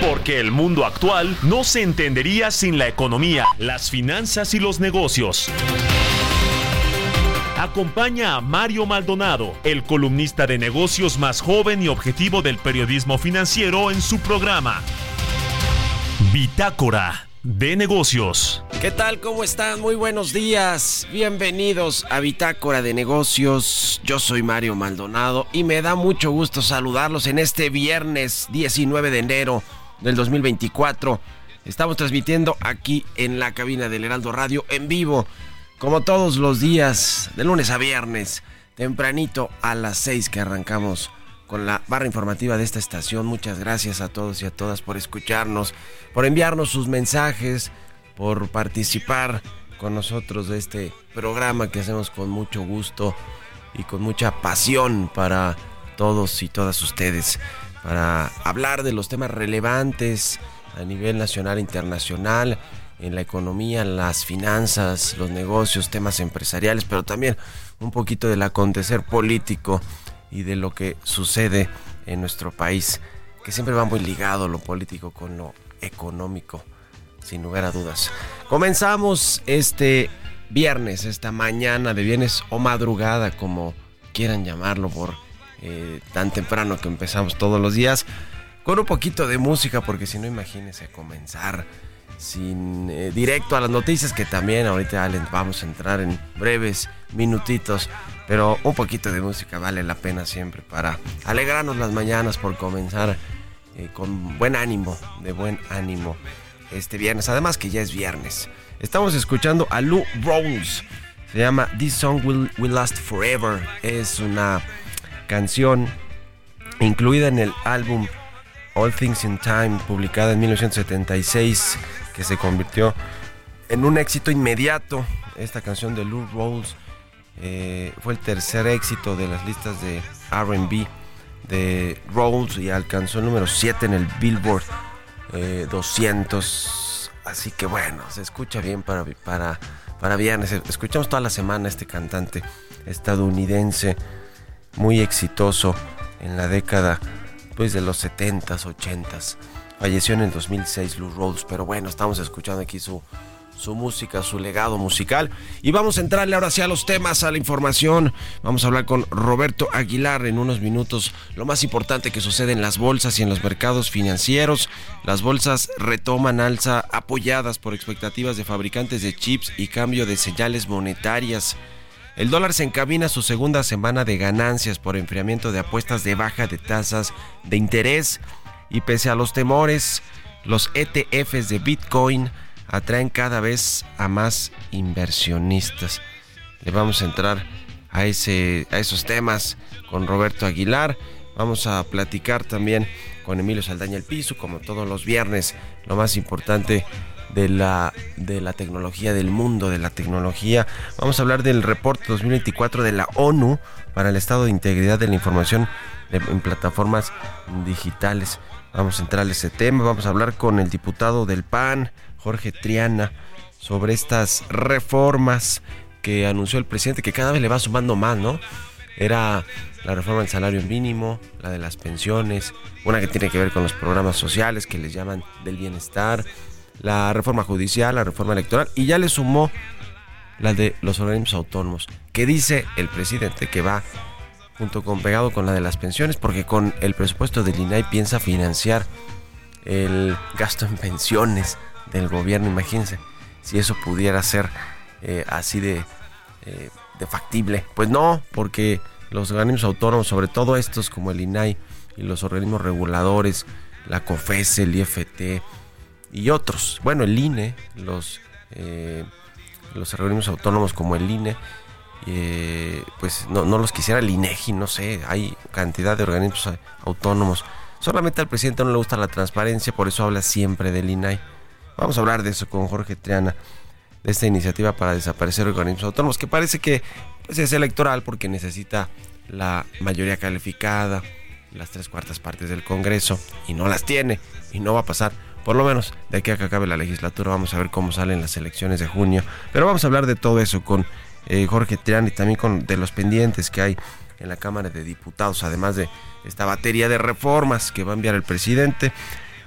Porque el mundo actual no se entendería sin la economía, las finanzas y los negocios. Acompaña a Mario Maldonado, el columnista de negocios más joven y objetivo del periodismo financiero en su programa. Bitácora de negocios. ¿Qué tal? ¿Cómo están? Muy buenos días. Bienvenidos a Bitácora de Negocios. Yo soy Mario Maldonado y me da mucho gusto saludarlos en este viernes 19 de enero del 2024. Estamos transmitiendo aquí en la cabina del Heraldo Radio en vivo, como todos los días, de lunes a viernes, tempranito a las 6 que arrancamos con la barra informativa de esta estación. Muchas gracias a todos y a todas por escucharnos, por enviarnos sus mensajes, por participar con nosotros de este programa que hacemos con mucho gusto y con mucha pasión para todos y todas ustedes, para hablar de los temas relevantes a nivel nacional e internacional, en la economía, las finanzas, los negocios, temas empresariales, pero también un poquito del acontecer político y de lo que sucede en nuestro país, que siempre va muy ligado lo político con lo económico, sin lugar a dudas. Comenzamos este viernes, esta mañana de viernes o madrugada, como quieran llamarlo, por eh, tan temprano que empezamos todos los días, con un poquito de música, porque si no, imagínense comenzar sin eh, directo a las noticias que también ahorita vamos a entrar en breves minutitos pero un poquito de música vale la pena siempre para alegrarnos las mañanas por comenzar eh, con buen ánimo de buen ánimo este viernes. Además que ya es viernes. Estamos escuchando a Lou Rose se llama This Song Will, Will Last Forever. Es una canción incluida en el álbum All Things in Time publicada en 1976 que se convirtió en un éxito inmediato. Esta canción de Lou Rawls eh, fue el tercer éxito de las listas de RB de Rawls y alcanzó el número 7 en el Billboard 200. Así que bueno, se escucha bien para, para, para viernes. Escuchamos toda la semana este cantante estadounidense muy exitoso en la década pues, de los 70s, 80s. Falleció en el 2006 Lou Rawls, pero bueno, estamos escuchando aquí su, su música, su legado musical. Y vamos a entrarle ahora sí a los temas, a la información. Vamos a hablar con Roberto Aguilar en unos minutos. Lo más importante que sucede en las bolsas y en los mercados financieros. Las bolsas retoman alza apoyadas por expectativas de fabricantes de chips y cambio de señales monetarias. El dólar se encamina a su segunda semana de ganancias por enfriamiento de apuestas de baja de tasas de interés y pese a los temores, los ETFs de Bitcoin atraen cada vez a más inversionistas. Le vamos a entrar a, ese, a esos temas con Roberto Aguilar. Vamos a platicar también con Emilio Saldaña El Piso, como todos los viernes, lo más importante de la, de la tecnología, del mundo de la tecnología. Vamos a hablar del reporte 2024 de la ONU para el estado de integridad de la información en plataformas digitales. Vamos a entrar a ese tema, vamos a hablar con el diputado del PAN, Jorge Triana, sobre estas reformas que anunció el presidente, que cada vez le va sumando más, ¿no? Era la reforma del salario mínimo, la de las pensiones, una que tiene que ver con los programas sociales que les llaman del bienestar, la reforma judicial, la reforma electoral, y ya le sumó la de los organismos autónomos, que dice el presidente que va junto con pegado con la de las pensiones, porque con el presupuesto del INAI piensa financiar el gasto en pensiones del gobierno. Imagínense si eso pudiera ser eh, así de, eh, de factible. Pues no, porque los organismos autónomos, sobre todo estos como el INAI y los organismos reguladores, la COFES, el IFT y otros, bueno, el INE, los, eh, los organismos autónomos como el INE, eh, pues no, no, los quisiera el INEGI, no sé, hay cantidad de organismos autónomos. Solamente al presidente no le gusta la transparencia, por eso habla siempre del INAI. Vamos a hablar de eso con Jorge Triana, de esta iniciativa para desaparecer organismos autónomos, que parece que pues, es electoral porque necesita la mayoría calificada, las tres cuartas partes del Congreso, y no las tiene, y no va a pasar. Por lo menos de aquí a que acabe la legislatura, vamos a ver cómo salen las elecciones de junio. Pero vamos a hablar de todo eso con eh, Jorge Triana y también con de los pendientes que hay en la Cámara de Diputados, además de esta batería de reformas que va a enviar el presidente.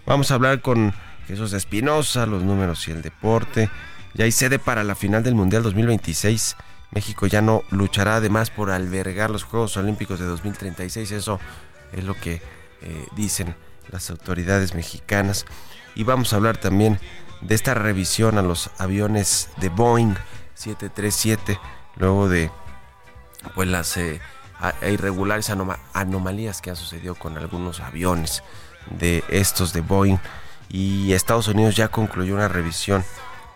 Vamos a hablar con Jesús Espinosa, los números y el deporte. Ya hay sede para la final del Mundial 2026. México ya no luchará además por albergar los Juegos Olímpicos de 2036. Eso es lo que eh, dicen las autoridades mexicanas. Y vamos a hablar también de esta revisión a los aviones de Boeing 737, luego de pues las eh, irregulares anomalías que han sucedido con algunos aviones de estos de Boeing. Y Estados Unidos ya concluyó una revisión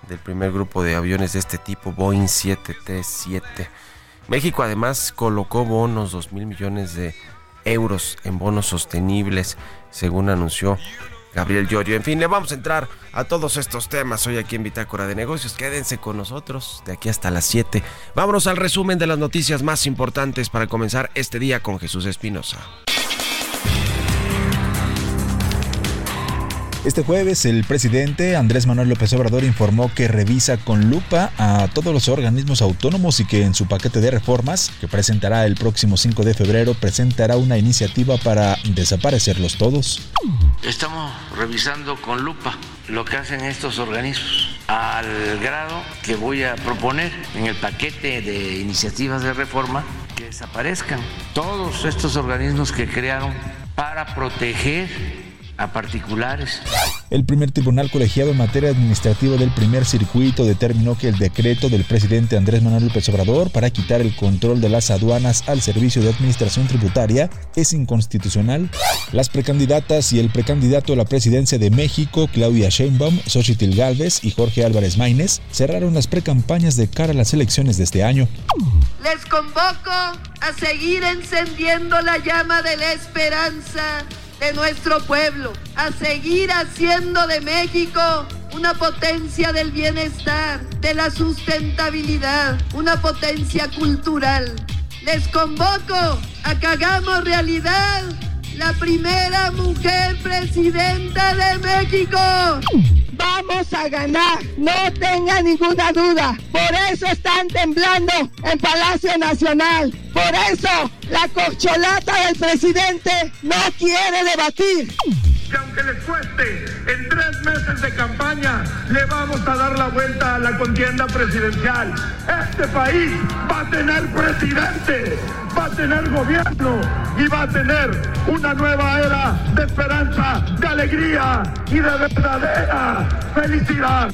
del primer grupo de aviones de este tipo, Boeing 737. México además colocó bonos, 2 mil millones de euros en bonos sostenibles, según anunció Gabriel Llorio. En fin, le vamos a entrar a todos estos temas hoy aquí en Bitácora de Negocios. Quédense con nosotros de aquí hasta las 7. Vámonos al resumen de las noticias más importantes para comenzar este día con Jesús Espinosa. Este jueves el presidente Andrés Manuel López Obrador informó que revisa con lupa a todos los organismos autónomos y que en su paquete de reformas, que presentará el próximo 5 de febrero, presentará una iniciativa para desaparecerlos todos. Estamos revisando con lupa lo que hacen estos organismos al grado que voy a proponer en el paquete de iniciativas de reforma que desaparezcan todos estos organismos que crearon para proteger a particulares. El primer tribunal colegiado en materia administrativa del primer circuito determinó que el decreto del presidente Andrés Manuel López Obrador para quitar el control de las aduanas al servicio de administración tributaria es inconstitucional. Las precandidatas y el precandidato a la presidencia de México, Claudia Sheinbaum, Xochitl Galvez y Jorge Álvarez Maínez, cerraron las precampañas de cara a las elecciones de este año. Les convoco a seguir encendiendo la llama de la esperanza de nuestro pueblo, a seguir haciendo de México una potencia del bienestar, de la sustentabilidad, una potencia cultural. Les convoco a que hagamos realidad la primera mujer presidenta de México. Vamos a ganar, no tenga ninguna duda. Por eso están temblando en Palacio Nacional. Por eso la corcholata del presidente no quiere debatir que aunque les cueste, en tres meses de campaña le vamos a dar la vuelta a la contienda presidencial. Este país va a tener presidente, va a tener gobierno y va a tener una nueva era de esperanza, de alegría y de verdadera felicidad.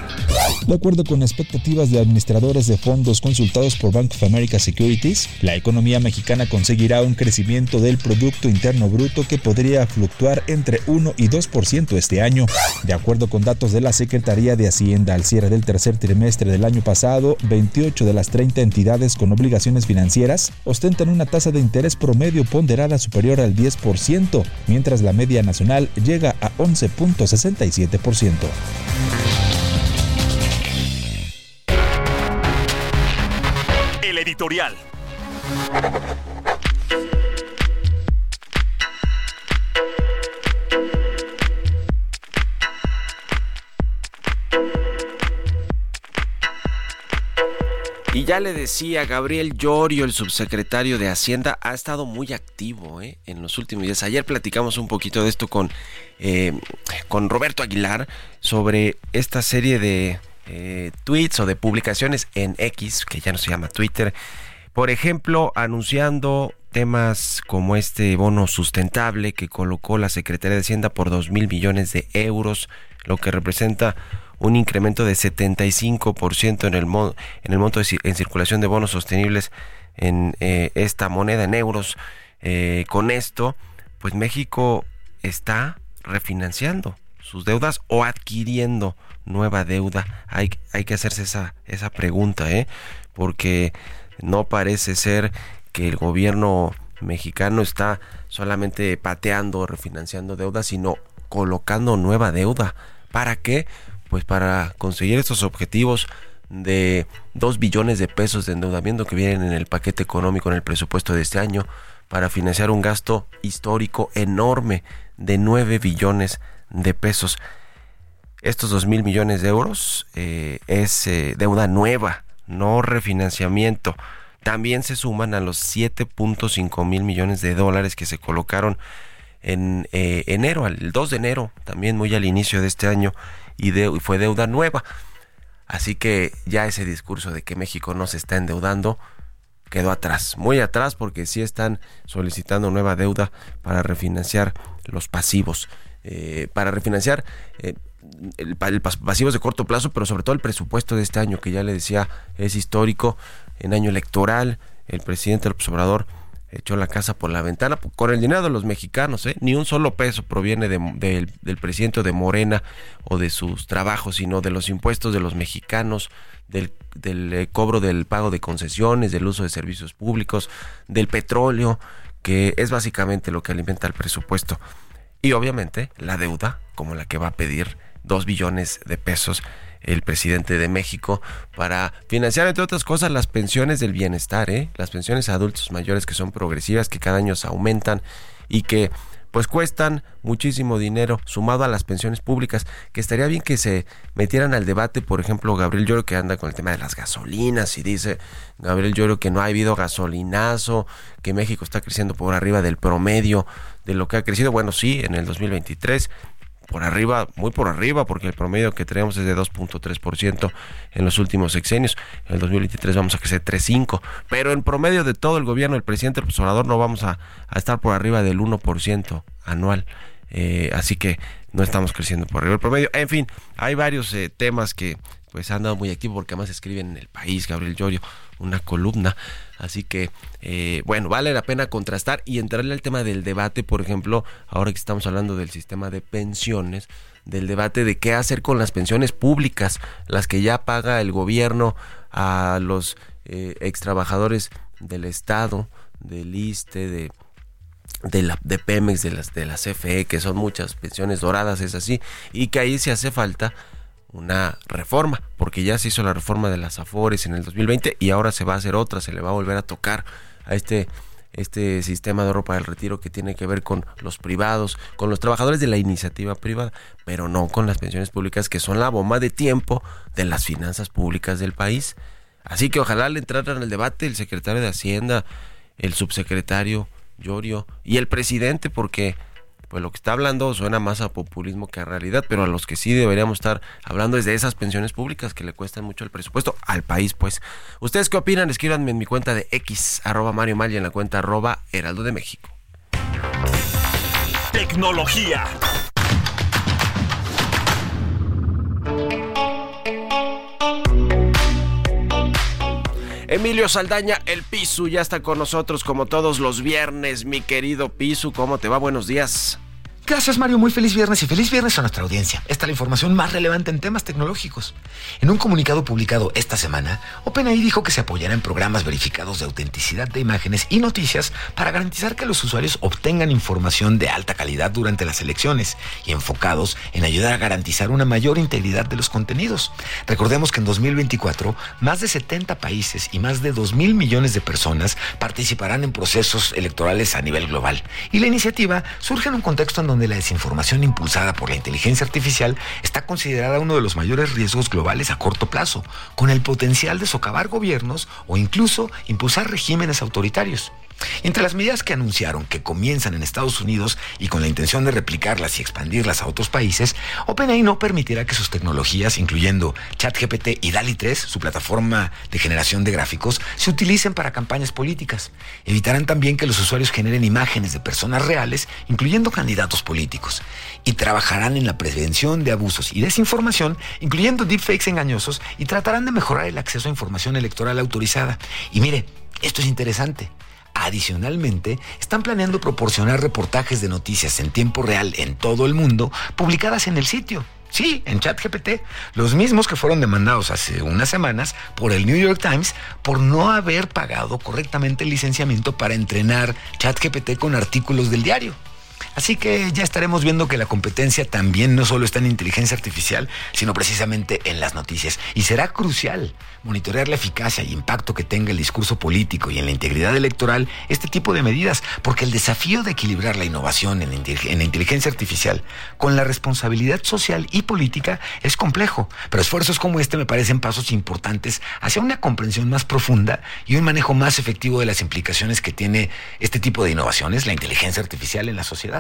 De acuerdo con expectativas de administradores de fondos consultados por Bank of America Securities, la economía mexicana conseguirá un crecimiento del Producto Interno Bruto que podría fluctuar entre 1 y 2% este año. De acuerdo con datos de la Secretaría de Hacienda al cierre del tercer trimestre del año pasado, 28 de las 30 entidades con obligaciones financieras ostentan una tasa de interés promedio ponderada superior al 10%, mientras la media nacional llega a 11.67%. El editorial. Y ya le decía, Gabriel Llorio, el subsecretario de Hacienda, ha estado muy activo ¿eh? en los últimos días. Ayer platicamos un poquito de esto con, eh, con Roberto Aguilar sobre esta serie de eh, tweets o de publicaciones en X, que ya no se llama Twitter. Por ejemplo, anunciando temas como este bono sustentable que colocó la Secretaría de Hacienda por 2 mil millones de euros, lo que representa un incremento de 75% en el, en el monto en circulación de bonos sostenibles en eh, esta moneda en euros. Eh, con esto, pues México está refinanciando sus deudas o adquiriendo nueva deuda. Hay, hay que hacerse esa, esa pregunta, ¿eh? porque no parece ser que el gobierno mexicano está solamente pateando, refinanciando deuda, sino colocando nueva deuda. ¿Para qué? Pues para conseguir estos objetivos de 2 billones de pesos de endeudamiento que vienen en el paquete económico en el presupuesto de este año para financiar un gasto histórico enorme de 9 billones de pesos. Estos 2 mil millones de euros eh, es eh, deuda nueva, no refinanciamiento. También se suman a los 7.5 mil millones de dólares que se colocaron en eh, enero, el 2 de enero, también muy al inicio de este año, y, y fue deuda nueva. Así que ya ese discurso de que México no se está endeudando quedó atrás, muy atrás porque sí están solicitando nueva deuda para refinanciar los pasivos, eh, para refinanciar eh, el, pasivos de corto plazo, pero sobre todo el presupuesto de este año que ya le decía es histórico, en año electoral, el presidente López Obrador echó la casa por la ventana con el dinero de los mexicanos, ¿eh? ni un solo peso proviene del presidente de Morena o de sus trabajos, sino de los impuestos de los mexicanos, del, del eh, cobro del pago de concesiones, del uso de servicios públicos, del petróleo, que es básicamente lo que alimenta el presupuesto. Y obviamente la deuda, como la que va a pedir dos billones de pesos el presidente de México para financiar, entre otras cosas, las pensiones del bienestar, ¿eh? las pensiones a adultos mayores que son progresivas, que cada año se aumentan y que pues cuestan muchísimo dinero sumado a las pensiones públicas, que estaría bien que se metieran al debate, por ejemplo, Gabriel Lloro que anda con el tema de las gasolinas y dice Gabriel Lloro que no ha habido gasolinazo, que México está creciendo por arriba del promedio de lo que ha crecido, bueno, sí, en el 2023 por arriba, muy por arriba, porque el promedio que tenemos es de 2.3% en los últimos sexenios. En el 2023 vamos a crecer 3.5%, pero en promedio de todo el gobierno, el presidente el observador no vamos a, estar por arriba del 1% anual. Eh, así que no estamos creciendo por arriba del promedio. En fin, hay varios eh, temas que pues han dado muy activo porque además escriben en el país, Gabriel Llorio, una columna. Así que, eh, bueno, vale la pena contrastar y entrarle al tema del debate, por ejemplo, ahora que estamos hablando del sistema de pensiones, del debate de qué hacer con las pensiones públicas, las que ya paga el gobierno a los eh, ex trabajadores del Estado, del ISTE, de de la de Pemex, de las de la CFE, que son muchas pensiones doradas, es así, y que ahí se hace falta una reforma, porque ya se hizo la reforma de las Afores en el 2020 y ahora se va a hacer otra, se le va a volver a tocar a este este sistema de ropa del retiro que tiene que ver con los privados, con los trabajadores de la iniciativa privada, pero no con las pensiones públicas que son la bomba de tiempo de las finanzas públicas del país. Así que ojalá le entraran el debate el secretario de Hacienda, el subsecretario Llorio y el presidente, porque pues lo que está hablando suena más a populismo que a realidad, pero a los que sí deberíamos estar hablando es de esas pensiones públicas que le cuestan mucho el presupuesto al país, pues. ¿Ustedes qué opinan? Escríbanme en mi cuenta de X, arroba Mario Mal y en la cuenta arroba Heraldo de México. Tecnología. Emilio Saldaña, el Pisu, ya está con nosotros como todos los viernes. Mi querido Pisu, ¿cómo te va? Buenos días. Gracias Mario, muy feliz viernes y feliz viernes a nuestra audiencia. Esta es la información más relevante en temas tecnológicos. En un comunicado publicado esta semana, OpenAI dijo que se apoyará en programas verificados de autenticidad de imágenes y noticias para garantizar que los usuarios obtengan información de alta calidad durante las elecciones y enfocados en ayudar a garantizar una mayor integridad de los contenidos. Recordemos que en 2024 más de 70 países y más de 2 mil millones de personas participarán en procesos electorales a nivel global y la iniciativa surge en un contexto en donde la desinformación impulsada por la inteligencia artificial está considerada uno de los mayores riesgos globales a corto plazo, con el potencial de socavar gobiernos o incluso impulsar regímenes autoritarios. Entre las medidas que anunciaron que comienzan en Estados Unidos y con la intención de replicarlas y expandirlas a otros países, OpenAI no permitirá que sus tecnologías, incluyendo ChatGPT y DALI 3, su plataforma de generación de gráficos, se utilicen para campañas políticas. Evitarán también que los usuarios generen imágenes de personas reales, incluyendo candidatos políticos. Y trabajarán en la prevención de abusos y desinformación, incluyendo deepfakes engañosos, y tratarán de mejorar el acceso a información electoral autorizada. Y mire, esto es interesante. Adicionalmente, están planeando proporcionar reportajes de noticias en tiempo real en todo el mundo publicadas en el sitio. Sí, en ChatGPT. Los mismos que fueron demandados hace unas semanas por el New York Times por no haber pagado correctamente el licenciamiento para entrenar ChatGPT con artículos del diario. Así que ya estaremos viendo que la competencia también no solo está en inteligencia artificial, sino precisamente en las noticias. Y será crucial monitorear la eficacia y impacto que tenga el discurso político y en la integridad electoral este tipo de medidas, porque el desafío de equilibrar la innovación en la inteligencia artificial con la responsabilidad social y política es complejo, pero esfuerzos como este me parecen pasos importantes hacia una comprensión más profunda y un manejo más efectivo de las implicaciones que tiene este tipo de innovaciones, la inteligencia artificial en la sociedad.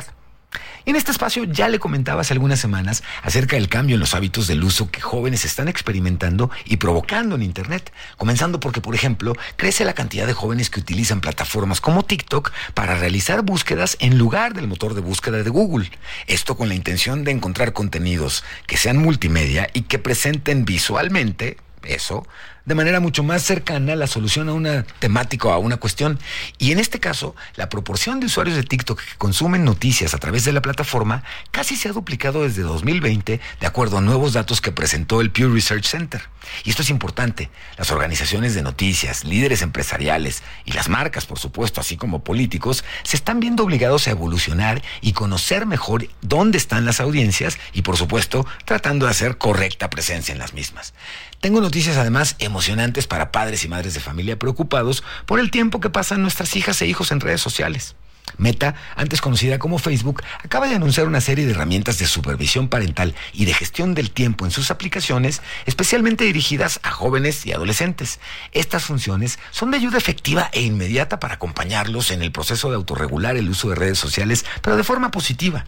En este espacio ya le comentaba hace algunas semanas acerca del cambio en los hábitos del uso que jóvenes están experimentando y provocando en Internet, comenzando porque, por ejemplo, crece la cantidad de jóvenes que utilizan plataformas como TikTok para realizar búsquedas en lugar del motor de búsqueda de Google. Esto con la intención de encontrar contenidos que sean multimedia y que presenten visualmente eso de manera mucho más cercana la solución a una temática o a una cuestión. Y en este caso, la proporción de usuarios de TikTok que consumen noticias a través de la plataforma casi se ha duplicado desde 2020, de acuerdo a nuevos datos que presentó el Pew Research Center. Y esto es importante. Las organizaciones de noticias, líderes empresariales y las marcas, por supuesto, así como políticos, se están viendo obligados a evolucionar y conocer mejor dónde están las audiencias y, por supuesto, tratando de hacer correcta presencia en las mismas. Tengo noticias además emocionantes para padres y madres de familia preocupados por el tiempo que pasan nuestras hijas e hijos en redes sociales. Meta, antes conocida como Facebook, acaba de anunciar una serie de herramientas de supervisión parental y de gestión del tiempo en sus aplicaciones, especialmente dirigidas a jóvenes y adolescentes. Estas funciones son de ayuda efectiva e inmediata para acompañarlos en el proceso de autorregular el uso de redes sociales, pero de forma positiva.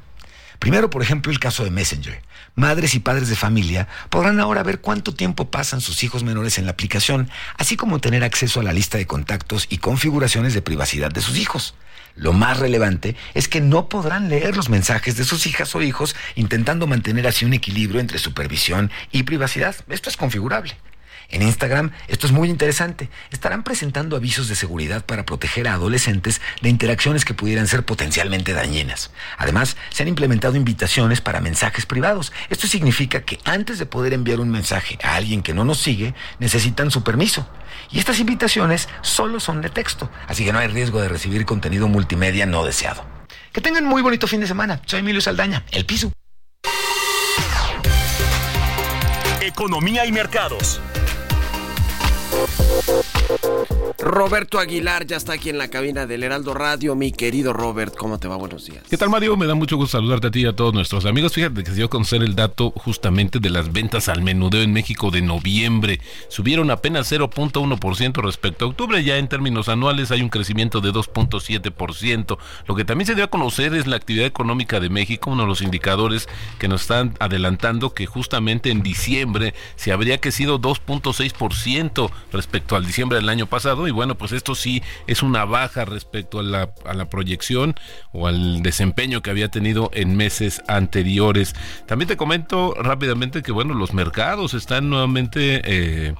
Primero, por ejemplo, el caso de Messenger. Madres y padres de familia podrán ahora ver cuánto tiempo pasan sus hijos menores en la aplicación, así como tener acceso a la lista de contactos y configuraciones de privacidad de sus hijos. Lo más relevante es que no podrán leer los mensajes de sus hijas o hijos intentando mantener así un equilibrio entre supervisión y privacidad. Esto es configurable. En Instagram esto es muy interesante. Estarán presentando avisos de seguridad para proteger a adolescentes de interacciones que pudieran ser potencialmente dañinas. Además, se han implementado invitaciones para mensajes privados. Esto significa que antes de poder enviar un mensaje a alguien que no nos sigue, necesitan su permiso. Y estas invitaciones solo son de texto, así que no hay riesgo de recibir contenido multimedia no deseado. Que tengan muy bonito fin de semana. Soy Emilio Saldaña, El Piso. Economía y mercados thanks Roberto Aguilar ya está aquí en la cabina del Heraldo Radio. Mi querido Robert, ¿cómo te va? Buenos días. ¿Qué tal, Mario? Me da mucho gusto saludarte a ti y a todos nuestros amigos. Fíjate que se dio a conocer el dato justamente de las ventas al menudeo en México de noviembre. Subieron apenas 0.1% respecto a octubre. Ya en términos anuales hay un crecimiento de 2.7%. Lo que también se dio a conocer es la actividad económica de México, uno de los indicadores que nos están adelantando que justamente en diciembre se habría crecido 2.6% respecto al diciembre del año pasado. Y bueno, pues esto sí es una baja respecto a la, a la proyección o al desempeño que había tenido en meses anteriores. También te comento rápidamente que bueno, los mercados están nuevamente... Eh,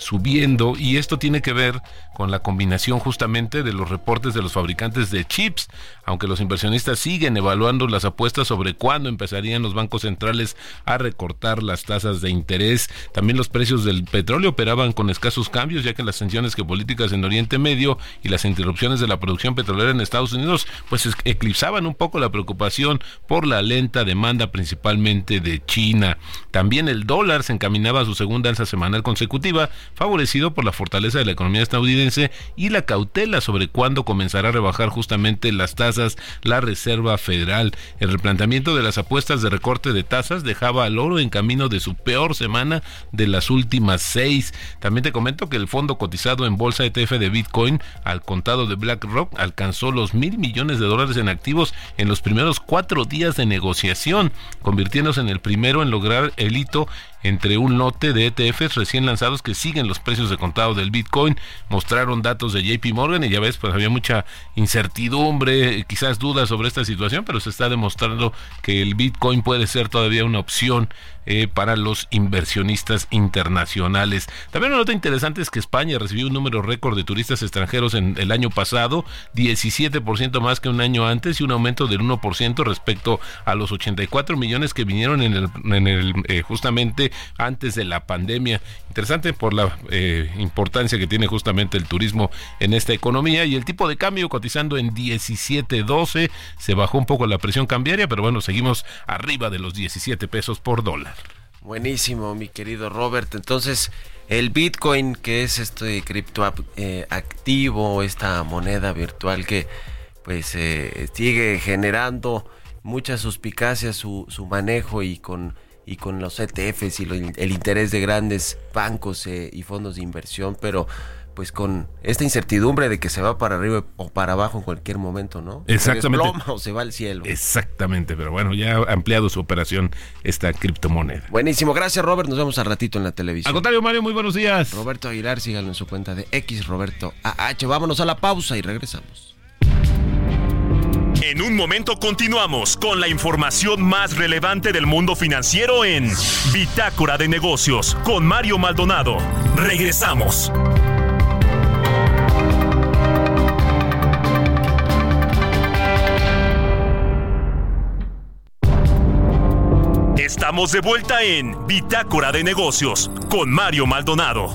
subiendo y esto tiene que ver con la combinación justamente de los reportes de los fabricantes de chips, aunque los inversionistas siguen evaluando las apuestas sobre cuándo empezarían los bancos centrales a recortar las tasas de interés. También los precios del petróleo operaban con escasos cambios, ya que las tensiones geopolíticas en Oriente Medio y las interrupciones de la producción petrolera en Estados Unidos pues eclipsaban un poco la preocupación por la lenta demanda principalmente de China. También el dólar se encaminaba a su segunda alza semanal consecutiva, favorecido por la fortaleza de la economía estadounidense y la cautela sobre cuándo comenzará a rebajar justamente las tasas la Reserva Federal. El replanteamiento de las apuestas de recorte de tasas dejaba al oro en camino de su peor semana de las últimas seis. También te comento que el fondo cotizado en bolsa ETF de Bitcoin al contado de BlackRock alcanzó los mil millones de dólares en activos en los primeros cuatro días de negociación, convirtiéndose en el primero en lograr el hito entre un lote de ETFs recién lanzados que siguen los precios de contado del Bitcoin. Mostraron datos de JP Morgan y ya ves, pues había mucha incertidumbre, quizás dudas sobre esta situación, pero se está demostrando que el Bitcoin puede ser todavía una opción eh, para los inversionistas internacionales. También una nota interesante es que España recibió un número récord de turistas extranjeros en el año pasado, 17% más que un año antes y un aumento del 1% respecto a los 84 millones que vinieron en el, eh, justamente antes de la pandemia. Interesante por la eh, importancia que tiene justamente el turismo en esta economía y el tipo de cambio cotizando en 17.12 se bajó un poco la presión cambiaria, pero bueno, seguimos arriba de los 17 pesos por dólar. Buenísimo, mi querido Robert. Entonces, el Bitcoin, que es este cripto eh, esta moneda virtual que pues eh, sigue generando mucha suspicacia su, su manejo y con y con los ETFs y el interés de grandes bancos eh, y fondos de inversión, pero pues con esta incertidumbre de que se va para arriba o para abajo en cualquier momento, ¿no? Exactamente. Se o se va al cielo. Exactamente, pero bueno, ya ha ampliado su operación esta criptomoneda. Buenísimo, gracias Robert, nos vemos al ratito en la televisión. Al contrario, Mario, muy buenos días. Roberto Aguilar, síganlo en su cuenta de X Roberto AH. Vámonos a la pausa y regresamos. En un momento continuamos con la información más relevante del mundo financiero en Bitácora de Negocios con Mario Maldonado. Regresamos. Estamos de vuelta en Bitácora de Negocios con Mario Maldonado.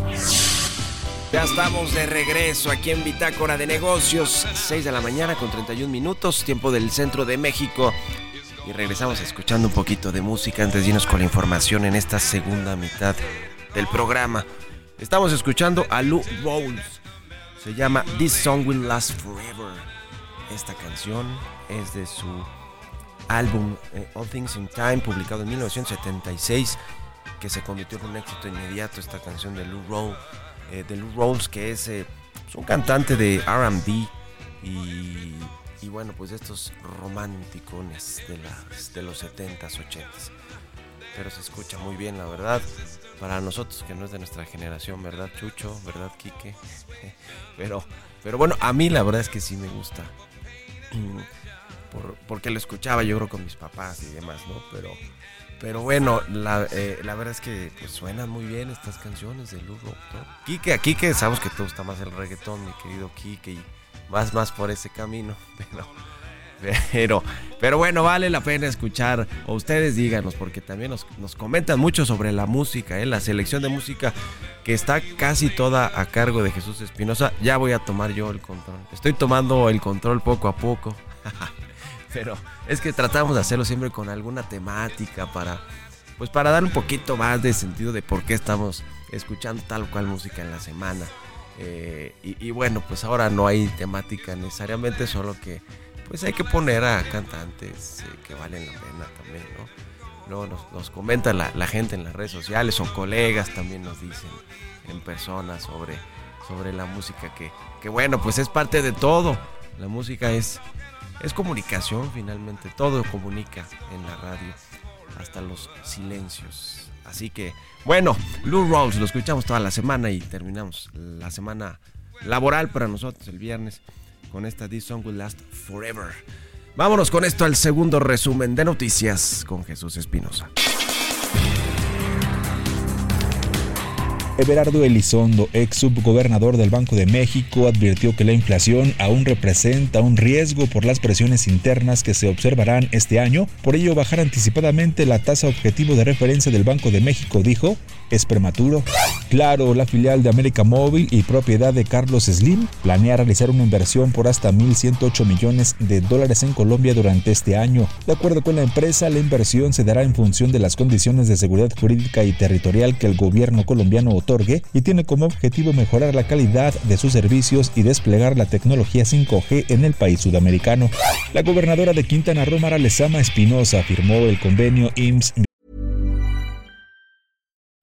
Ya estamos de regreso aquí en Bitácora de Negocios, 6 de la mañana con 31 minutos, tiempo del centro de México. Y regresamos escuchando un poquito de música antes de irnos con la información en esta segunda mitad del programa. Estamos escuchando a Lou Rawls. Se llama This Song Will Last Forever. Esta canción es de su álbum eh, All Things in Time, publicado en 1976, que se convirtió en un éxito inmediato esta canción de Lou eh, Rawls que es, eh, un cantante de RB y, y, bueno, pues estos de, las, de los 70s, 80s. Pero se escucha muy bien, la verdad. Para nosotros que no es de nuestra generación, ¿verdad, Chucho? ¿Verdad, Quique? Pero, pero bueno, a mí la verdad es que sí me gusta porque lo escuchaba yo creo con mis papás y demás, ¿no? Pero, pero bueno, la, eh, la verdad es que pues, suenan muy bien estas canciones de Lugo. ¿no? Quique, aquí que sabemos que te gusta más el reggaetón, mi querido Quique, y vas más por ese camino, pero... Pero, pero bueno, vale la pena escuchar, o ustedes díganos, porque también nos, nos comentan mucho sobre la música, ¿eh? la selección de música que está casi toda a cargo de Jesús Espinosa. Ya voy a tomar yo el control. Estoy tomando el control poco a poco. pero es que tratamos de hacerlo siempre con alguna temática para, pues para dar un poquito más de sentido de por qué estamos escuchando tal o cual música en la semana. Eh, y, bueno, pues ahora no hay temática necesariamente, solo que pues hay que poner a cantantes eh, que valen la pena también, ¿no? Luego nos, nos comenta la, la, gente en las redes sociales o colegas también nos dicen en persona sobre, sobre la música que, que bueno, pues es parte de todo. La música es es comunicación finalmente, todo comunica en la radio, hasta los silencios. Así que, bueno, Lou Rawls lo escuchamos toda la semana y terminamos la semana laboral para nosotros el viernes con esta This Song Will Last Forever. Vámonos con esto al segundo resumen de noticias con Jesús Espinosa. Everardo Elizondo, ex subgobernador del Banco de México, advirtió que la inflación aún representa un riesgo por las presiones internas que se observarán este año. Por ello, bajar anticipadamente la tasa objetivo de referencia del Banco de México, dijo, es prematuro. Claro, la filial de América Móvil y propiedad de Carlos Slim planea realizar una inversión por hasta 1.108 millones de dólares en Colombia durante este año. De acuerdo con la empresa, la inversión se dará en función de las condiciones de seguridad jurídica y territorial que el gobierno colombiano otorgue y tiene como objetivo mejorar la calidad de sus servicios y desplegar la tecnología 5G en el país sudamericano. La gobernadora de Quintana Roo, Mara Lezama Espinosa, firmó el convenio IMSS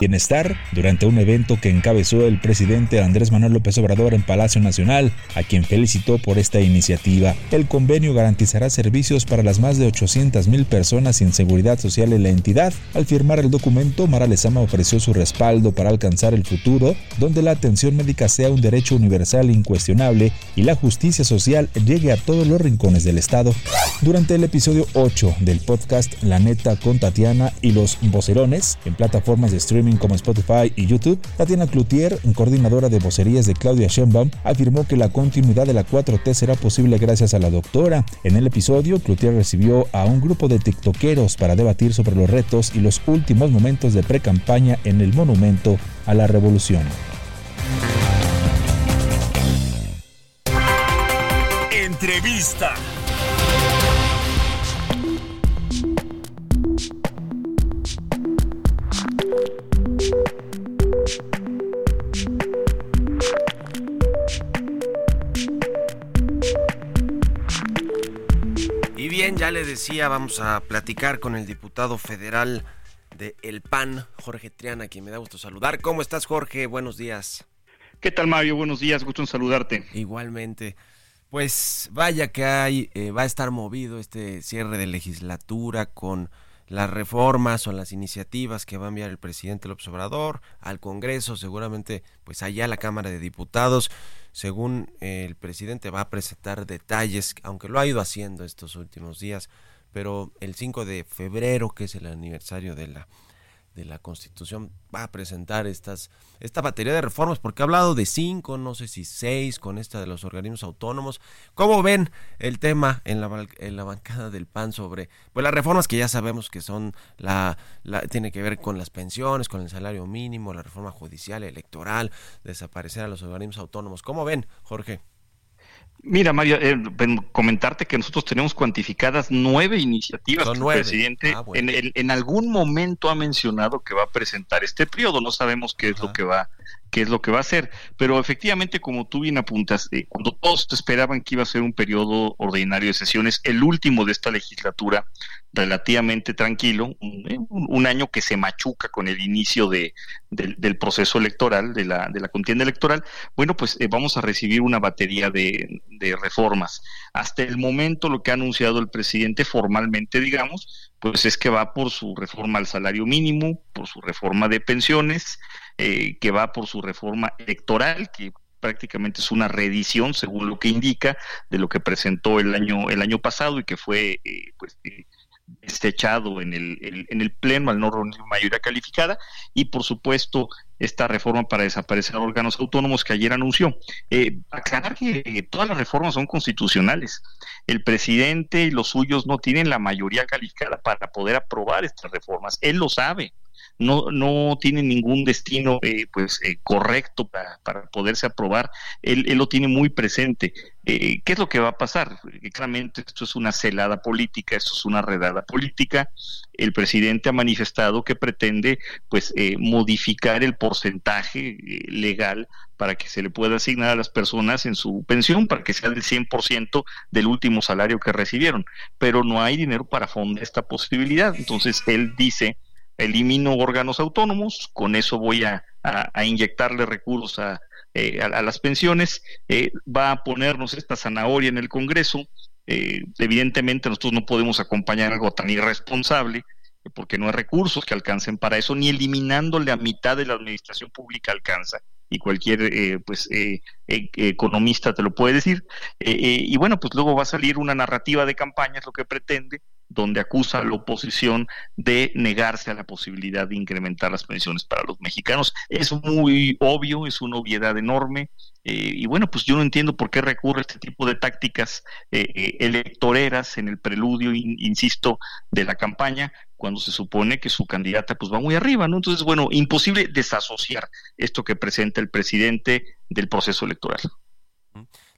Bienestar durante un evento que encabezó el presidente Andrés Manuel López Obrador en Palacio Nacional, a quien felicitó por esta iniciativa. El convenio garantizará servicios para las más de 800 mil personas sin seguridad social en la entidad. Al firmar el documento, Mara Lezama ofreció su respaldo para alcanzar el futuro, donde la atención médica sea un derecho universal incuestionable y la justicia social llegue a todos los rincones del Estado. Durante el episodio 8 del podcast La Neta con Tatiana y los Vocerones, en plataformas de streaming como Spotify y YouTube, Tatiana Cloutier, coordinadora de vocerías de Claudia Sheinbaum, afirmó que la continuidad de la 4T será posible gracias a la doctora. En el episodio, Cloutier recibió a un grupo de tiktokeros para debatir sobre los retos y los últimos momentos de pre-campaña en el Monumento a la Revolución. Entrevista. Decía, vamos a platicar con el diputado federal de El PAN, Jorge Triana, quien me da gusto saludar. ¿Cómo estás, Jorge? Buenos días. ¿Qué tal, Mario? Buenos días, gusto en saludarte. Igualmente. Pues vaya que hay, eh, va a estar movido este cierre de legislatura con las reformas o las iniciativas que va a enviar el presidente López Obrador al Congreso, seguramente pues allá a la Cámara de Diputados, según eh, el presidente va a presentar detalles, aunque lo ha ido haciendo estos últimos días, pero el 5 de febrero, que es el aniversario de la de la Constitución va a presentar estas esta batería de reformas porque ha hablado de cinco, no sé si seis con esta de los organismos autónomos. ¿Cómo ven el tema en la, en la bancada del PAN sobre pues las reformas que ya sabemos que son la, la tiene que ver con las pensiones, con el salario mínimo, la reforma judicial, electoral, desaparecer a los organismos autónomos? ¿Cómo ven, Jorge? Mira, Mario, eh, comentarte que nosotros tenemos cuantificadas nueve iniciativas Son que nueve. el presidente Ah, bueno. en, en algún momento ha mencionado que va a presentar este periodo. No sabemos qué es lo que va qué es lo que va a hacer. Pero efectivamente, como tú bien apuntas, eh, cuando todos esperaban que iba a ser un periodo ordinario de sesiones, el último de esta legislatura, relativamente tranquilo, un, eh, año que se machuca con el inicio de, del, del proceso electoral, de la, de la contienda electoral, bueno, pues eh, vamos a recibir una batería de, de reformas. Hasta el momento lo que ha anunciado el presidente formalmente, digamos, pues es que va por su reforma al salario mínimo, por su reforma de pensiones, eh, que va por su reforma electoral, que prácticamente es una reedición, según lo que indica, de lo que presentó el año, el año pasado y que fue eh, pues, eh, desechado en el, el- en el Pleno al no reunir mayoría calificada, y por supuesto esta reforma para desaparecer órganos autónomos que ayer anunció. Eh, aclarar que eh, todas las reformas son constitucionales. El presidente y los suyos no tienen la mayoría calificada para poder aprobar estas reformas. Él lo sabe no, no tiene ningún destino eh, pues eh, correcto para, para poderse aprobar. Él, él lo tiene muy presente. Eh, ¿Qué es lo que va a pasar? Eh, claramente esto es una celada política, esto es una redada política. El presidente ha manifestado que pretende pues eh, modificar el porcentaje eh, legal para que se le pueda asignar a las personas en su pensión, para que sea del 100% del último salario que recibieron. Pero no hay dinero para fondear esta posibilidad. Entonces él dice elimino órganos autónomos, con eso voy a, inyectarle recursos a, eh, a- las pensiones, eh, va a ponernos esta zanahoria en el Congreso, eh, evidentemente nosotros no podemos acompañar algo tan irresponsable, porque no hay recursos que alcancen para eso, ni eliminándole a mitad de la administración pública alcanza. Y cualquier eh, pues eh, eh, economista te lo puede decir. Eh, eh, y bueno, pues luego va a salir una narrativa de campaña, es lo que pretende, donde acusa a la oposición de negarse a la posibilidad de incrementar las pensiones para los mexicanos. Es muy obvio, es una obviedad enorme. eh, y bueno, pues yo no entiendo por qué recurre este tipo de tácticas eh, eh, electoreras en el preludio, in- insisto, de la campaña, cuando se supone que su candidata pues va muy arriba, ¿no? Entonces, bueno, imposible desasociar esto que presenta el presidente del proceso electoral.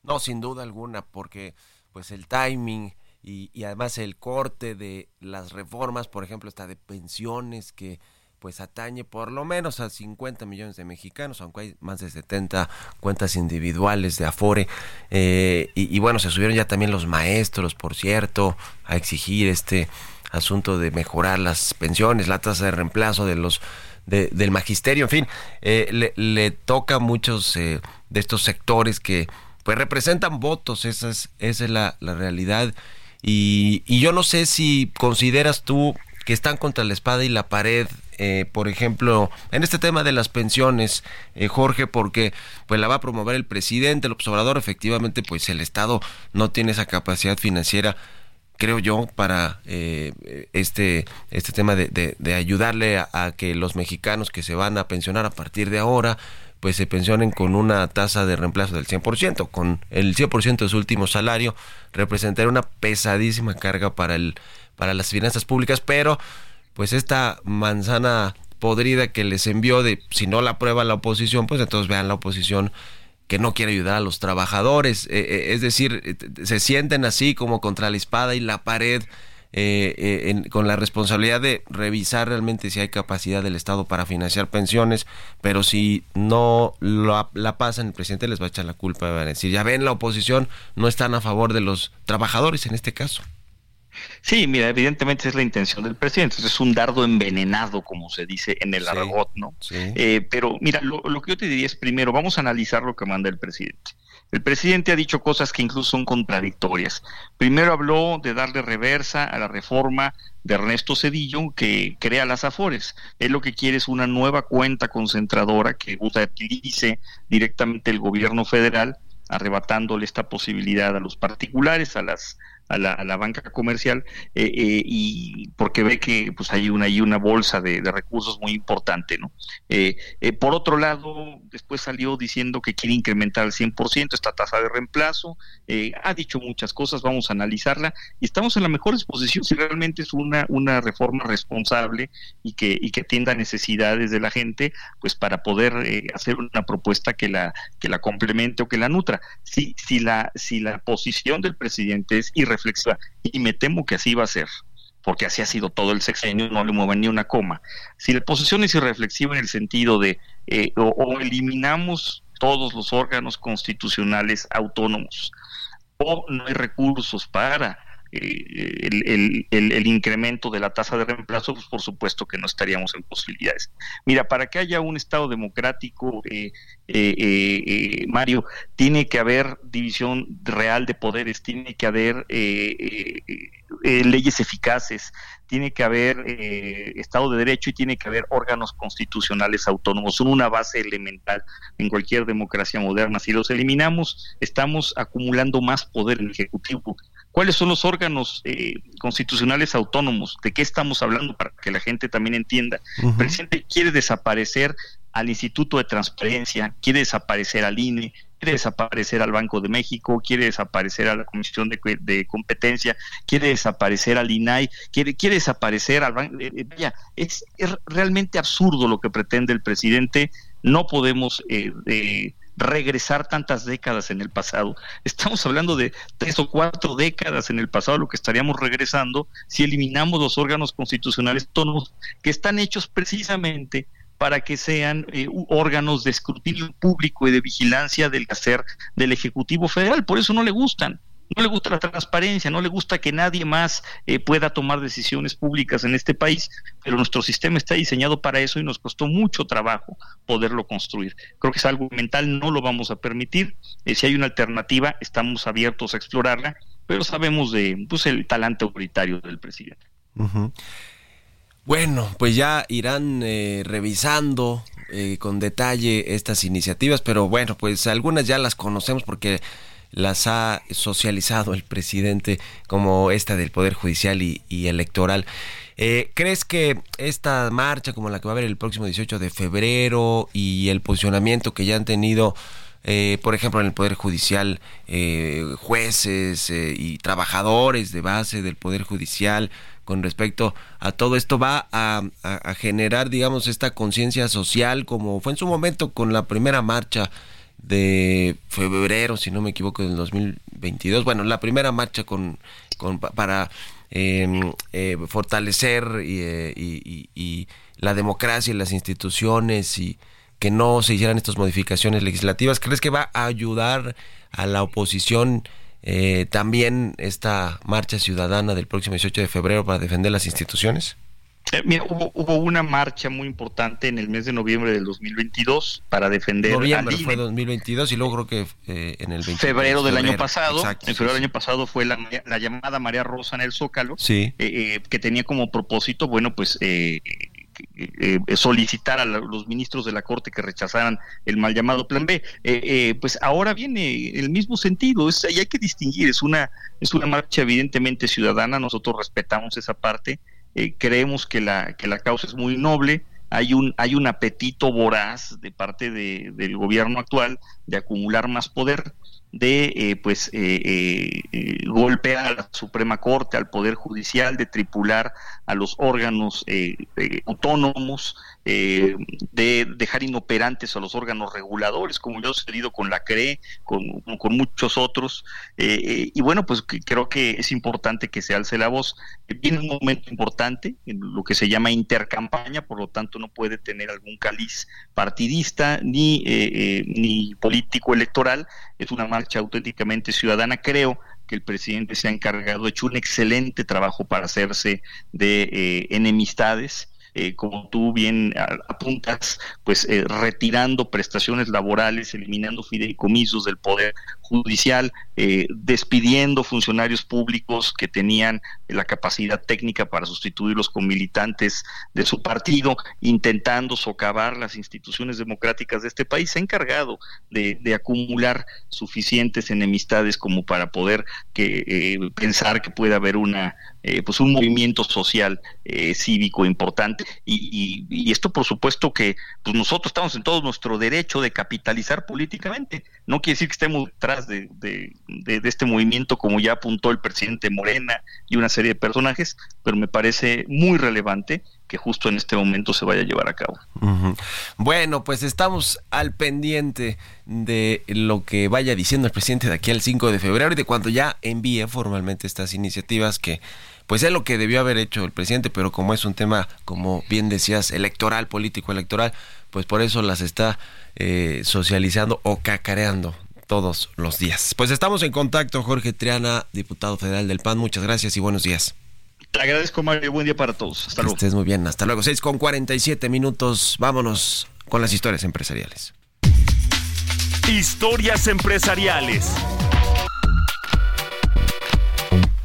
No, sin duda alguna, porque pues el timing y, además el corte de las reformas, por ejemplo, esta de pensiones que pues atañe por lo menos a 50 millones de mexicanos, aunque hay más de 70 cuentas individuales de Afore. Eh, y, bueno, se subieron ya también los maestros, por cierto, a exigir este asunto de mejorar las pensiones, la tasa de reemplazo de los del magisterio, en fin, eh, le, toca a muchos eh, de estos sectores que pues representan votos, esa es, esa es la realidad. Y, y yo no sé si consideras tú que están contra la espada y la pared eh, por ejemplo, en este tema de las pensiones, eh, Jorge, porque pues la va a promover el presidente, el observador, efectivamente, pues el Estado no tiene esa capacidad financiera creo yo, para eh, este, este tema de, de, ayudarle a, que los mexicanos que se van a pensionar a partir de ahora, pues se pensionen con una tasa de reemplazo del 100%, con el 100% de su último salario, representaría una pesadísima carga para, el, para las finanzas públicas, pero pues esta manzana podrida que les envió de si no la aprueba la oposición, pues entonces vean la oposición que no quiere ayudar a los trabajadores, eh, eh, es decir, eh, se sienten así como contra la espada y la pared. Con la responsabilidad de revisar realmente si hay capacidad del Estado para financiar pensiones, pero si no la, la pasan, el presidente les va a echar la culpa, van a decir, ya ven, la oposición no están a favor de los trabajadores en este caso. Sí, mira, evidentemente es la intención del presidente. Es un dardo envenenado, como se dice en el argot, ¿no? Eh, pero mira, lo, que yo te diría es primero, vamos a analizar lo que manda el presidente. El presidente ha dicho cosas que incluso son contradictorias. Primero habló de darle reversa a la reforma de Ernesto Cedillo que crea las Afores. Él lo que quiere es una nueva cuenta concentradora que utilice directamente el gobierno federal arrebatándole esta posibilidad a los particulares, a las a la, banca comercial eh, eh, y porque ve que pues hay una, hay una bolsa de, recursos muy importante. ¿no? Eh, por otro lado, después salió diciendo que quiere incrementar al 100% esta tasa de reemplazo, ha dicho muchas cosas, vamos a analizarla y estamos en la mejor exposición si realmente es una, una reforma responsable y que, y que atienda necesidades de la gente, pues para poder hacer una propuesta que la, que la complemente o que la nutra. Si, si, la, si la posición del presidente es irreflexiva, Y me temo que así va a ser, porque así ha sido todo el sexenio, no le mueven ni una coma. Si la posición es irreflexiva en el sentido de eh, o, eliminamos todos los órganos constitucionales autónomos, o no hay recursos para eh, el, el, incremento de la tasa de reemplazo, pues por supuesto que no estaríamos en posibilidades. Mira, para que haya un Estado democrático, eh, eh, Mario, tiene que haber división real de poderes, tiene que haber leyes eficaces, tiene que haber Estado de Derecho y tiene que haber órganos constitucionales autónomos. Son una base elemental en cualquier democracia moderna. Si los eliminamos, estamos acumulando más poder en el Ejecutivo ¿Cuáles son los órganos eh, constitucionales autónomos? ¿De qué estamos hablando para que la gente también entienda? El presidente quiere desaparecer al Instituto de Transparencia, quiere desaparecer al INE, quiere desaparecer al Banco de México, quiere desaparecer a la Comisión de, Competencia, quiere desaparecer al INAI, quiere, quiere desaparecer al Banco. Eh, eh, es, realmente absurdo lo que pretende el presidente. No podemos eh, regresar tantas décadas en el pasado. Estamos hablando de tres o cuatro décadas en el pasado, lo que estaríamos regresando si eliminamos los órganos constitucionales autónomos que están hechos precisamente para que sean eh, órganos de escrutinio público y de vigilancia del hacer del Ejecutivo Federal. Por eso no le gustan no le gusta la transparencia, no le gusta que nadie más eh, pueda tomar decisiones públicas en este país, pero nuestro sistema está diseñado para eso y nos costó mucho trabajo poderlo construir. Creo que es algo mental, no lo vamos a permitir. Eh, si hay una alternativa, estamos abiertos a explorarla, pero sabemos de pues, el talante autoritario del presidente. Bueno, pues ya irán eh, revisando con detalle estas iniciativas, pero bueno, pues algunas ya las conocemos porque las ha socializado el presidente como esta del Poder Judicial y, Electoral. Eh, ¿Crees que esta marcha como la que va a haber el próximo 18 de febrero y el posicionamiento que ya han tenido, eh, por ejemplo, en el Poder Judicial, eh, jueces y trabajadores de base del Poder Judicial con respecto a todo esto va a, generar, digamos, esta conciencia social como fue en su momento con la primera marcha de febrero, si no me equivoco, del 2022. Bueno, la primera marcha con, con para em, eh, fortalecer y, la democracia y las instituciones y que no se hicieran estas modificaciones legislativas. ¿Crees que va a ayudar a la oposición también esta marcha ciudadana del próximo 18 de febrero para defender las instituciones? Eh, mira, hubo, una marcha muy importante en el mes de noviembre del 2022 para defender. Noviembre fue 2022 y luego creo que eh, en el febrero del año pasado. en febrero del año pasado fue la, llamada María Rosa en el Zócalo, sí. Eh, que tenía como propósito, bueno, pues solicitar a los ministros de la Corte que rechazaran el mal llamado Plan B. pues ahora viene el mismo sentido, es, y hay que distinguir, es una, es una marcha evidentemente ciudadana, nosotros respetamos esa parte eh, creemos que la, que la causa es muy noble, hay un, hay un apetito voraz de parte de, del gobierno actual de acumular más poder, de eh, pues eh, golpear a la Suprema Corte, al Poder Judicial, de tripular a los órganos autónomos, eh, de dejar inoperantes a los órganos reguladores, como ya ha sucedido con la CRE, con, muchos otros. Eh, eh, y bueno, pues creo que es importante que se alce la voz. Viene un momento importante, en lo que se llama intercampaña, por lo tanto no puede tener algún caliz partidista ni, ni político electoral. Es una marcha auténticamente ciudadana, creo que el presidente se ha encargado, ha hecho un excelente trabajo para hacerse de enemistades eh, como tú bien apuntas, pues eh, retirando prestaciones laborales, eliminando fideicomisos del Poder Judicial, eh, despidiendo funcionarios públicos que tenían la capacidad técnica para sustituirlos con militantes de su partido, intentando socavar las instituciones democráticas de este país, se ha encargado de, acumular suficientes enemistades como para poder que, pensar que puede haber una pues un movimiento social cívico importante y, esto por supuesto que pues nosotros estamos en todo nuestro derecho de capitalizar políticamente. No quiere decir que estemos detrás de, este movimiento como ya apuntó el presidente Morena y una serie de personajes, pero me parece muy relevante que justo en este momento se vaya a llevar a cabo. Bueno, pues estamos al pendiente de lo que vaya diciendo el presidente de aquí al 5 de febrero y de cuando ya envíe formalmente estas iniciativas que pues es lo que debió haber hecho el presidente, pero como es un tema, como bien decías, electoral, político electoral, pues por eso las está eh, socializando o cacareando todos los días. Pues estamos en contacto, Jorge Triana, diputado federal del PAN. Muchas gracias y buenos días. Te agradezco, Mario. Buen día para todos. Hasta luego. Estés muy bien. Hasta luego. 6 con 47 minutos. Vámonos con las historias empresariales. Historias empresariales.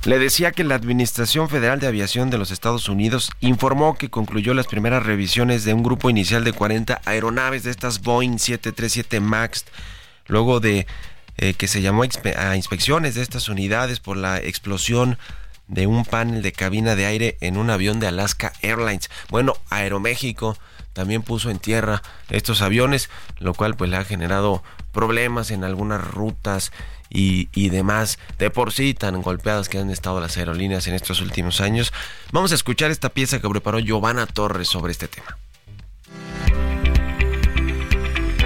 Le decía que la Administración Federal de Aviación de los Estados Unidos informó que concluyó las primeras revisiones de un grupo inicial de 40 aeronaves de estas Boeing 737 MAX, luego de eh, que se llamó a inspecciones de estas unidades por la explosión de un panel de cabina de aire en un avión de Alaska Airlines. Bueno, Aeroméxico también puso en tierra estos aviones, lo cual pues le ha generado problemas en algunas rutas y, demás, de por sí tan golpeadas que han estado las aerolíneas en estos últimos años. Vamos a escuchar esta pieza que preparó Giovanna Torres sobre este tema.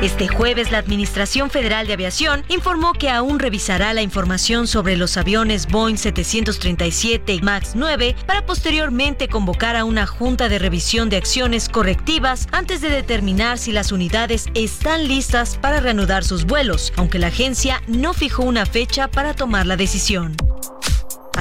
Este jueves, la Administración Federal de Aviación informó que aún revisará la información sobre los aviones Boeing 737 y MAX 9 para posteriormente convocar a una junta de revisión de acciones correctivas antes de determinar si las unidades están listas para reanudar sus vuelos, aunque la agencia no fijó una fecha para tomar la decisión.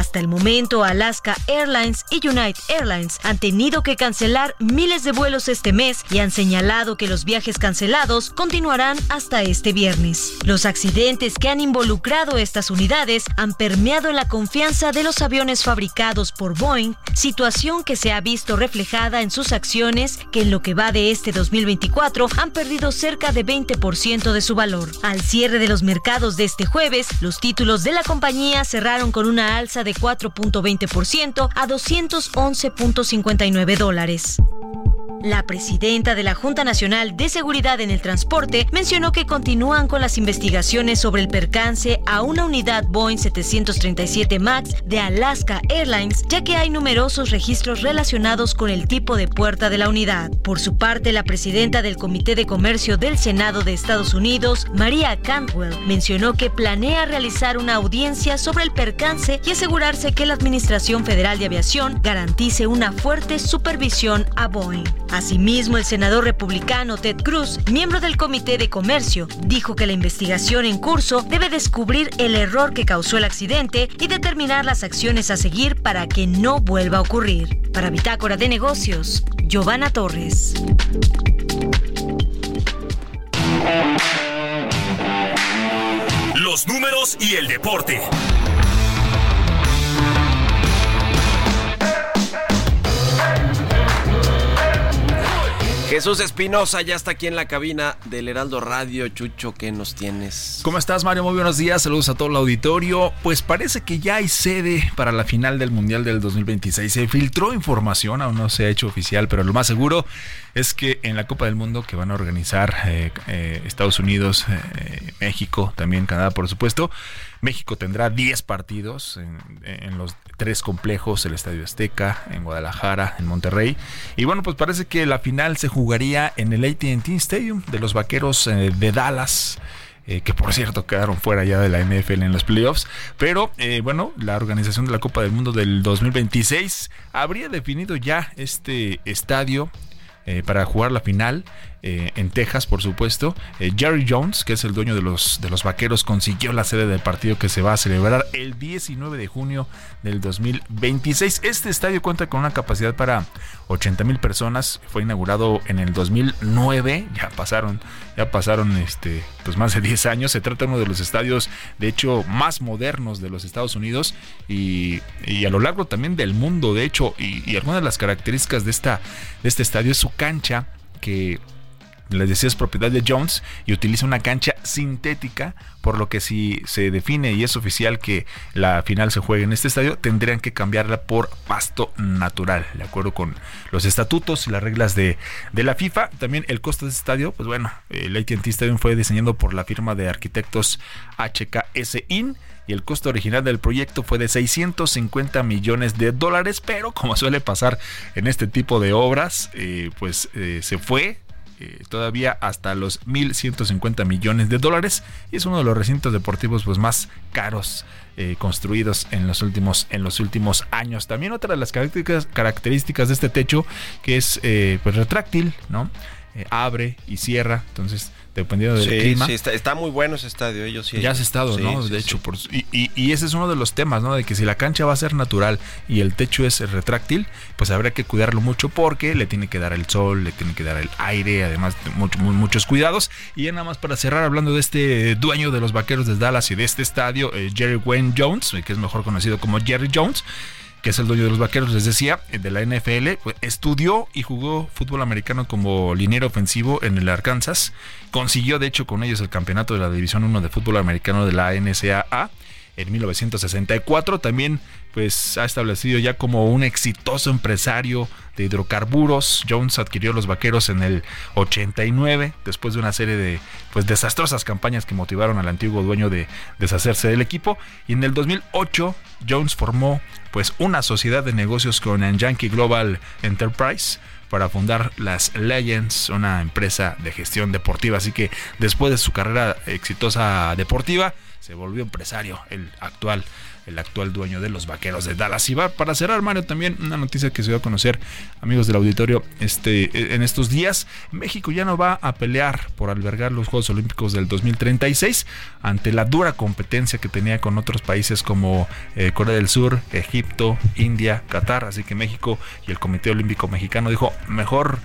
Hasta el momento, Alaska Airlines y United Airlines han tenido que cancelar miles de vuelos este mes y han señalado que los viajes cancelados continuarán hasta este viernes. Los accidentes que han involucrado estas unidades han permeado en la confianza de los aviones fabricados por Boeing, situación que se ha visto reflejada en sus acciones que en lo que va de este 2024 han perdido cerca de 20% de su valor. Al cierre de los mercados de este jueves, los títulos de la compañía cerraron con una alza de 4.20% a 211.59 dólares. La presidenta de la Junta Nacional de Seguridad en el Transporte mencionó que continúan con las investigaciones sobre el percance a una unidad Boeing 737 MAX de Alaska Airlines, ya que hay numerosos registros relacionados con el tipo de puerta de la unidad. Por su parte, la presidenta del Comité de Comercio del Senado de Estados Unidos, María Cantwell, mencionó que planea realizar una audiencia sobre el percance y asegurarse que la Administración Federal de Aviación garantice una fuerte supervisión a Boeing. Asimismo, el senador republicano Ted Cruz, miembro del Comité de Comercio, dijo que la investigación en curso debe descubrir el error que causó el accidente y determinar las acciones a seguir para que no vuelva a ocurrir. Para Bitácora de Negocios, Giovanna Torres. Los números y el deporte. Jesús Espinosa ya está aquí en la cabina del Heraldo Radio. Chucho, ¿qué nos tienes? ¿Cómo estás, Mario? Muy buenos días. Saludos a todo el auditorio. Pues parece que ya hay sede para la final del Mundial del 2026. Se filtró información, aún no se ha hecho oficial, pero lo más seguro es que en la Copa del Mundo que van a organizar eh, eh, Estados Unidos, eh, México, también Canadá, por supuesto, México tendrá 10 partidos en, en, los tres complejos, el Estadio Azteca, en Guadalajara, en Monterrey. Y bueno, pues parece que la final se jugaría en el ATT Stadium de los Vaqueros eh, de Dallas. Eh, que por cierto quedaron fuera ya de la NFL en los playoffs. Pero eh, bueno, la organización de la Copa del Mundo del 2026 habría definido ya este estadio para jugar la final eh, en Texas, por supuesto. Eh, Jerry Jones, que es el dueño de los, de los vaqueros, consiguió la sede del partido que se va a celebrar el 19 de junio del 2026. Este estadio cuenta con una capacidad para 80 mil personas. Fue inaugurado en el 2009. Ya pasaron, ya pasaron este, pues más de 10 años. Se trata de uno de los estadios, de hecho, más modernos de los Estados Unidos y, y a lo largo también del mundo. De hecho, y, y algunas de las características de, esta, de este estadio es su cancha que les decía es propiedad de Jones y utiliza una cancha sintética, por lo que si se define y es oficial que la final se juegue en este estadio, tendrían que cambiarla por pasto natural, de acuerdo con los estatutos y las reglas de, de la FIFA. También el costo de este estadio, pues bueno, el AT&T Stadium fue diseñado por la firma de arquitectos HKS IN y el costo original del proyecto fue de 650 millones de dólares, pero como suele pasar en este tipo de obras, eh, pues eh, se fue eh, todavía hasta los 1.150 millones de dólares y es uno de los recintos deportivos pues, más caros eh, construidos en los últimos en los últimos años. También otra de las características, características de este techo que es eh, pues retráctil, ¿no? abre y cierra, entonces dependiendo del sí, clima. Sí, está, está, muy bueno ese estadio. Ellos sí, ya has estado, sí, ¿no? Sí, de hecho, por, y, y, y, ese es uno de los temas, ¿no? De que si la cancha va a ser natural y el techo es retráctil, pues habrá que cuidarlo mucho porque le tiene que dar el sol, le tiene que dar el aire, además de mucho, muchos cuidados. Y ya nada más para cerrar, hablando de este dueño de los vaqueros de Dallas y de este estadio, eh, Jerry Wayne Jones, que es mejor conocido como Jerry Jones que es el dueño de los vaqueros, les decía, de la NFL, pues, estudió y jugó fútbol americano como liniero ofensivo en el Arkansas. Consiguió, de hecho, con ellos el campeonato de la División 1 de fútbol americano de la NCAA en 1964. También pues ha establecido ya como un exitoso empresario de hidrocarburos. Jones adquirió los vaqueros en el 89 después de una serie de pues desastrosas campañas que motivaron al antiguo dueño de deshacerse del equipo y en el 2008 Jones formó pues una sociedad de negocios con Yankee Global Enterprise para fundar las Legends, una empresa de gestión deportiva. Así que después de su carrera exitosa deportiva, se volvió empresario, el actual el actual dueño de los vaqueros de Dallas. Y va para cerrar, Mario, también una noticia que se dio a conocer, amigos del auditorio, este, en estos días. México ya no va a pelear por albergar los Juegos Olímpicos del 2036 ante la dura competencia que tenía con otros países como eh, Corea del Sur, Egipto, India, Qatar. Así que México y el Comité Olímpico Mexicano dijo, mejor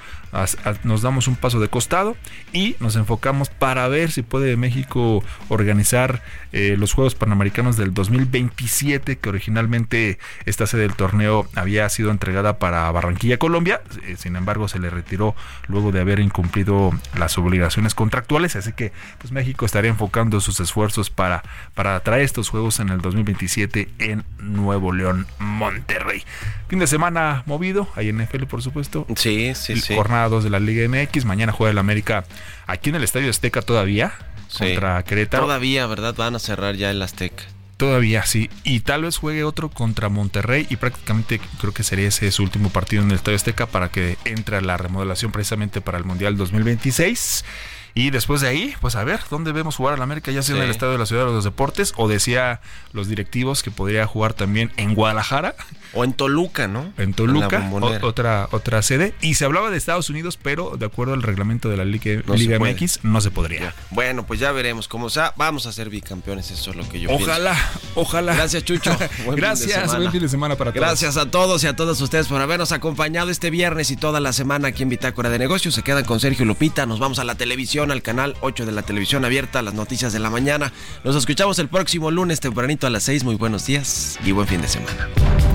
nos damos un paso de costado y nos enfocamos para ver si puede México organizar eh, los Juegos Panamericanos del 2027, que originalmente esta sede del torneo había sido entregada para Barranquilla, Colombia. Eh, sin embargo, se le retiró luego de haber incumplido las obligaciones contractuales. Así que pues México estaría enfocando sus esfuerzos para, para traer estos Juegos en el 2027 en Nuevo León, Monterrey. Fin de semana movido, hay NFL por supuesto. Sí, sí, sí. Jornada 2 de la Liga MX. Mañana juega el América aquí en el Estadio Azteca todavía contra Querétaro. Todavía, ¿verdad? Van a cerrar ya el Azteca. Todavía sí. Y tal vez juegue otro contra Monterrey y prácticamente creo que sería ese su último partido en el Estadio Azteca para que entre a la remodelación precisamente para el Mundial 2026. Y después de ahí, pues a ver, ¿dónde vemos jugar al América? Ya sea en el Estadio de la Ciudad de los Deportes o decía los directivos que podría jugar también en Guadalajara. O en Toluca, ¿no? En Toluca, otra, otra sede. Y se hablaba de Estados Unidos, pero de acuerdo al reglamento de la Liga, Liga MX, no se podría. Bueno, pues ya veremos cómo sea. Vamos a ser bicampeones, eso es lo que yo ojalá, pienso. Ojalá, ojalá. Gracias, Chucho. Gracias, buen fin de semana para todos. Gracias a todos y a todos ustedes por habernos acompañado este viernes y toda la semana aquí en Bitácora de Negocios. Se quedan con Sergio Lupita. Nos vamos a la televisión, al canal 8 de la televisión abierta, las noticias de la mañana. Nos escuchamos el próximo lunes tempranito a las 6. Muy buenos días y buen fin de semana.